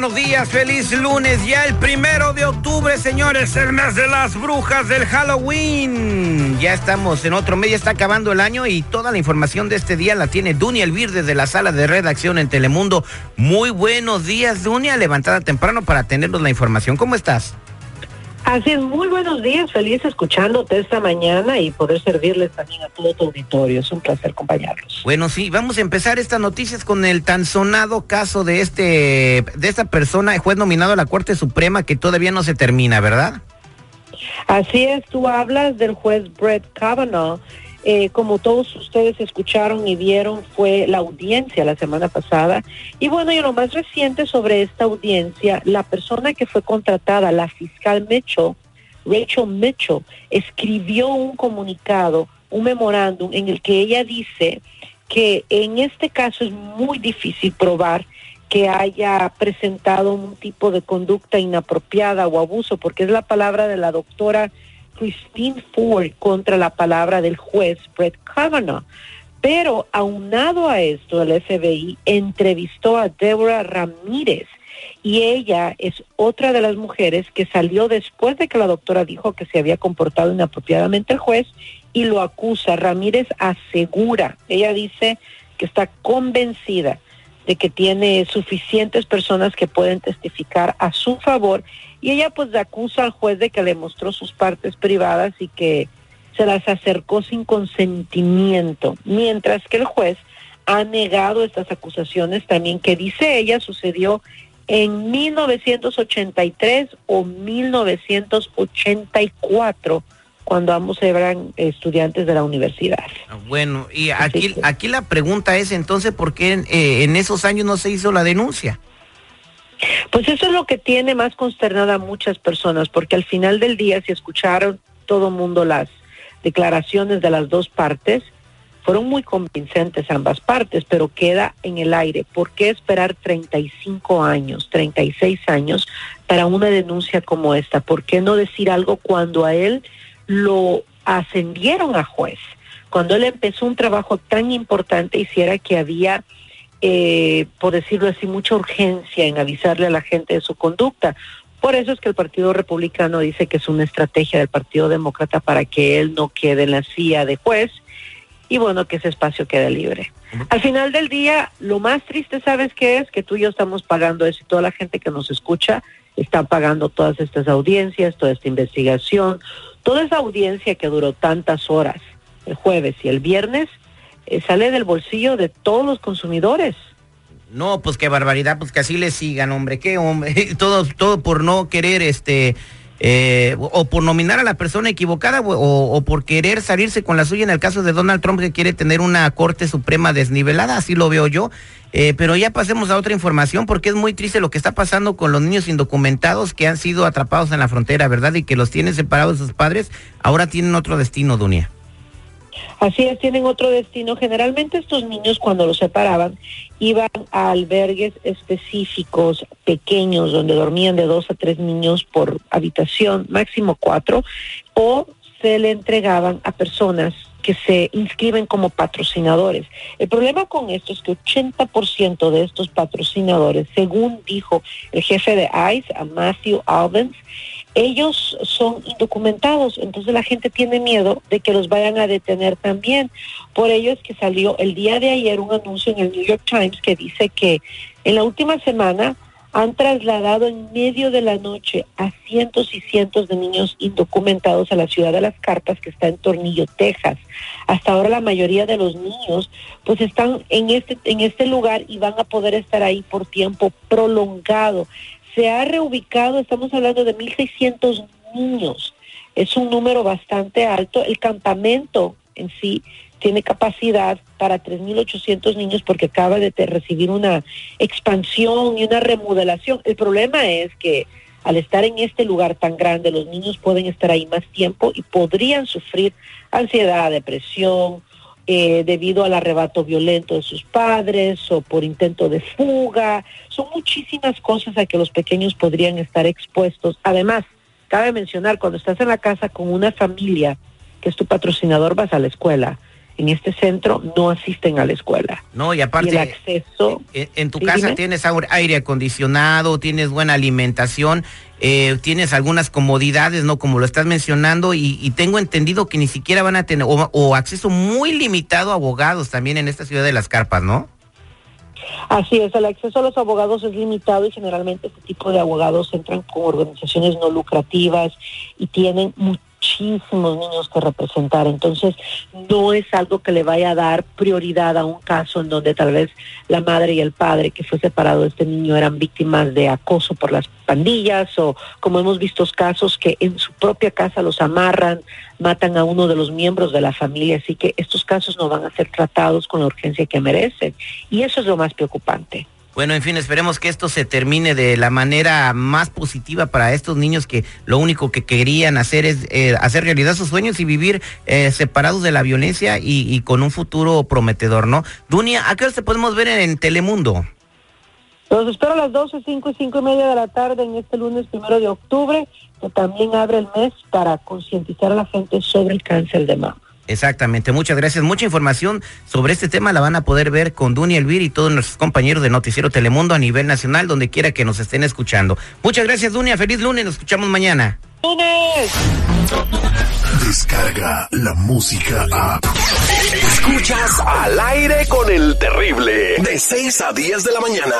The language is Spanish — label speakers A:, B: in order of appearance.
A: Buenos días, feliz lunes, ya el primero de octubre, señores, el mes de las brujas del Halloween. Ya estamos en otro mes, está acabando el año y toda la información de este día la tiene Dunia Elvir desde la sala de redacción en Telemundo. Muy buenos días, Dunia, levantada temprano para tenernos la información. ¿Cómo estás?
B: Así es, muy buenos días, feliz escuchándote esta mañana y poder servirles también a todo tu auditorio. Es un placer acompañarlos.
A: Bueno, sí, vamos a empezar estas noticias con el tan sonado caso de este, de esta persona, juez nominado a la Corte Suprema que todavía no se termina, ¿verdad?
B: Así es, tú hablas del juez Brett Kavanaugh. Eh, como todos ustedes escucharon y vieron, fue la audiencia la semana pasada. Y bueno, y lo más reciente sobre esta audiencia, la persona que fue contratada, la fiscal Mitchell, Rachel Mitchell, escribió un comunicado, un memorándum en el que ella dice que en este caso es muy difícil probar que haya presentado un tipo de conducta inapropiada o abuso, porque es la palabra de la doctora Christine Ford contra la palabra del juez Brett Kavanaugh. Pero aunado a esto, el FBI entrevistó a Deborah Ramírez y ella es otra de las mujeres que salió después de que la doctora dijo que se había comportado inapropiadamente el juez y lo acusa. Ramírez asegura, ella dice que está convencida de que tiene suficientes personas que pueden testificar a su favor. Y ella pues acusa al juez de que le mostró sus partes privadas y que se las acercó sin consentimiento, mientras que el juez ha negado estas acusaciones también que dice ella sucedió en 1983 o 1984 cuando ambos eran estudiantes de la universidad.
A: Ah, Bueno, y aquí, aquí la pregunta es entonces, ¿por qué en, eh, en esos años no se hizo la denuncia?
B: Pues eso es lo que tiene más consternada a muchas personas, porque al final del día, si escucharon todo mundo las declaraciones de las dos partes, fueron muy convincentes ambas partes, pero queda en el aire. ¿Por qué esperar 35 años, 36 años para una denuncia como esta? ¿Por qué no decir algo cuando a él lo ascendieron a juez? Cuando él empezó un trabajo tan importante, hiciera que había eh, por decirlo así, mucha urgencia en avisarle a la gente de su conducta. Por eso es que el Partido Republicano dice que es una estrategia del Partido Demócrata para que él no quede en la silla de juez y bueno, que ese espacio quede libre. Al final del día, lo más triste, ¿sabes qué es? Que tú y yo estamos pagando eso y toda la gente que nos escucha está pagando todas estas audiencias, toda esta investigación, toda esa audiencia que duró tantas horas el jueves y el viernes eh, sale del bolsillo de todos los consumidores.
A: No, pues qué barbaridad, pues que así le sigan, hombre, qué hombre, todo, todo por no querer, este, eh, o por nominar a la persona equivocada o, por querer salirse con la suya en el caso de Donald Trump que quiere tener una Corte Suprema desnivelada, así lo veo yo. Eh, pero ya pasemos a otra información porque es muy triste lo que está pasando con los niños indocumentados que han sido atrapados en la frontera, ¿verdad? Y que los tienen separados de sus padres, ahora tienen otro destino, Dunia.
B: Así es, tienen otro destino. Generalmente estos niños cuando los separaban iban a albergues específicos, pequeños, donde dormían de dos a tres niños por habitación, máximo cuatro, o se le entregaban a personas que se inscriben como patrocinadores. El problema con esto es que 80% de estos patrocinadores, según dijo el jefe de ICE, a Matthew Albans, ellos son indocumentados, entonces la gente tiene miedo de que los vayan a detener también. Por ello es que salió el día de ayer un anuncio en el New York Times que dice que en la última semana han trasladado en medio de la noche a cientos y cientos de niños indocumentados a la ciudad de las cartas que está en Tornillo, Texas. Hasta ahora la mayoría de los niños pues están en este en este lugar y van a poder estar ahí por tiempo prolongado se ha reubicado, estamos hablando de 1.600 niños. Es un número bastante alto. El campamento en sí tiene capacidad para 3.800 niños porque acaba de recibir una expansión y una remodelación. El problema es que al estar en este lugar tan grande, los niños pueden estar ahí más tiempo y podrían sufrir ansiedad, depresión, eh, debido al arrebato violento de sus padres o por intento de fuga. Son muchísimas cosas a que los pequeños podrían estar expuestos. Además, cabe mencionar, cuando estás en la casa con una familia que es tu patrocinador, vas a la escuela en este centro no asisten a la escuela.
A: No, y aparte,
B: el acceso,
A: eh, en, tu casa tienes aire acondicionado, tienes buena alimentación, eh, tienes algunas comodidades, ¿no? Como lo estás mencionando, y, tengo entendido que ni siquiera van a tener, o, acceso muy limitado a abogados también en esta ciudad de las carpas, ¿no?
B: Así es, el acceso a los abogados es limitado y generalmente este tipo de abogados entran con organizaciones no lucrativas y tienen muchísimos niños que representar. Entonces, no es algo que le vaya a dar prioridad a un caso en donde tal vez la madre y el padre que fue separado de este niño eran víctimas de acoso por las pandillas o como hemos visto casos que en su propia casa los amarran, matan a uno de los miembros de la familia. Así que estos casos no van a ser tratados con la urgencia que merecen. Y eso es lo más preocupante.
A: Bueno, en fin, esperemos que esto se termine de la manera más positiva para estos niños que lo único que querían hacer es eh, hacer realidad sus sueños y vivir eh, separados de la violencia y, con un futuro prometedor, ¿no? Dunia, ¿a qué hora se podemos ver en, Telemundo?
B: Los espero a las 12, 5 y 5 y media de la tarde en este lunes primero de octubre, que también abre el mes para concientizar a la gente sobre el cáncer de mama.
A: Exactamente, muchas gracias. Mucha información sobre este tema la van a poder ver con Duny Elvir y todos nuestros compañeros de Noticiero Telemundo a nivel nacional, donde quiera que nos estén escuchando. Muchas gracias, Dunia. Feliz lunes, nos escuchamos mañana.
B: ¡Lunes!
C: Descarga la música a. Escuchas al aire con el terrible, de 6 a 10 de la mañana.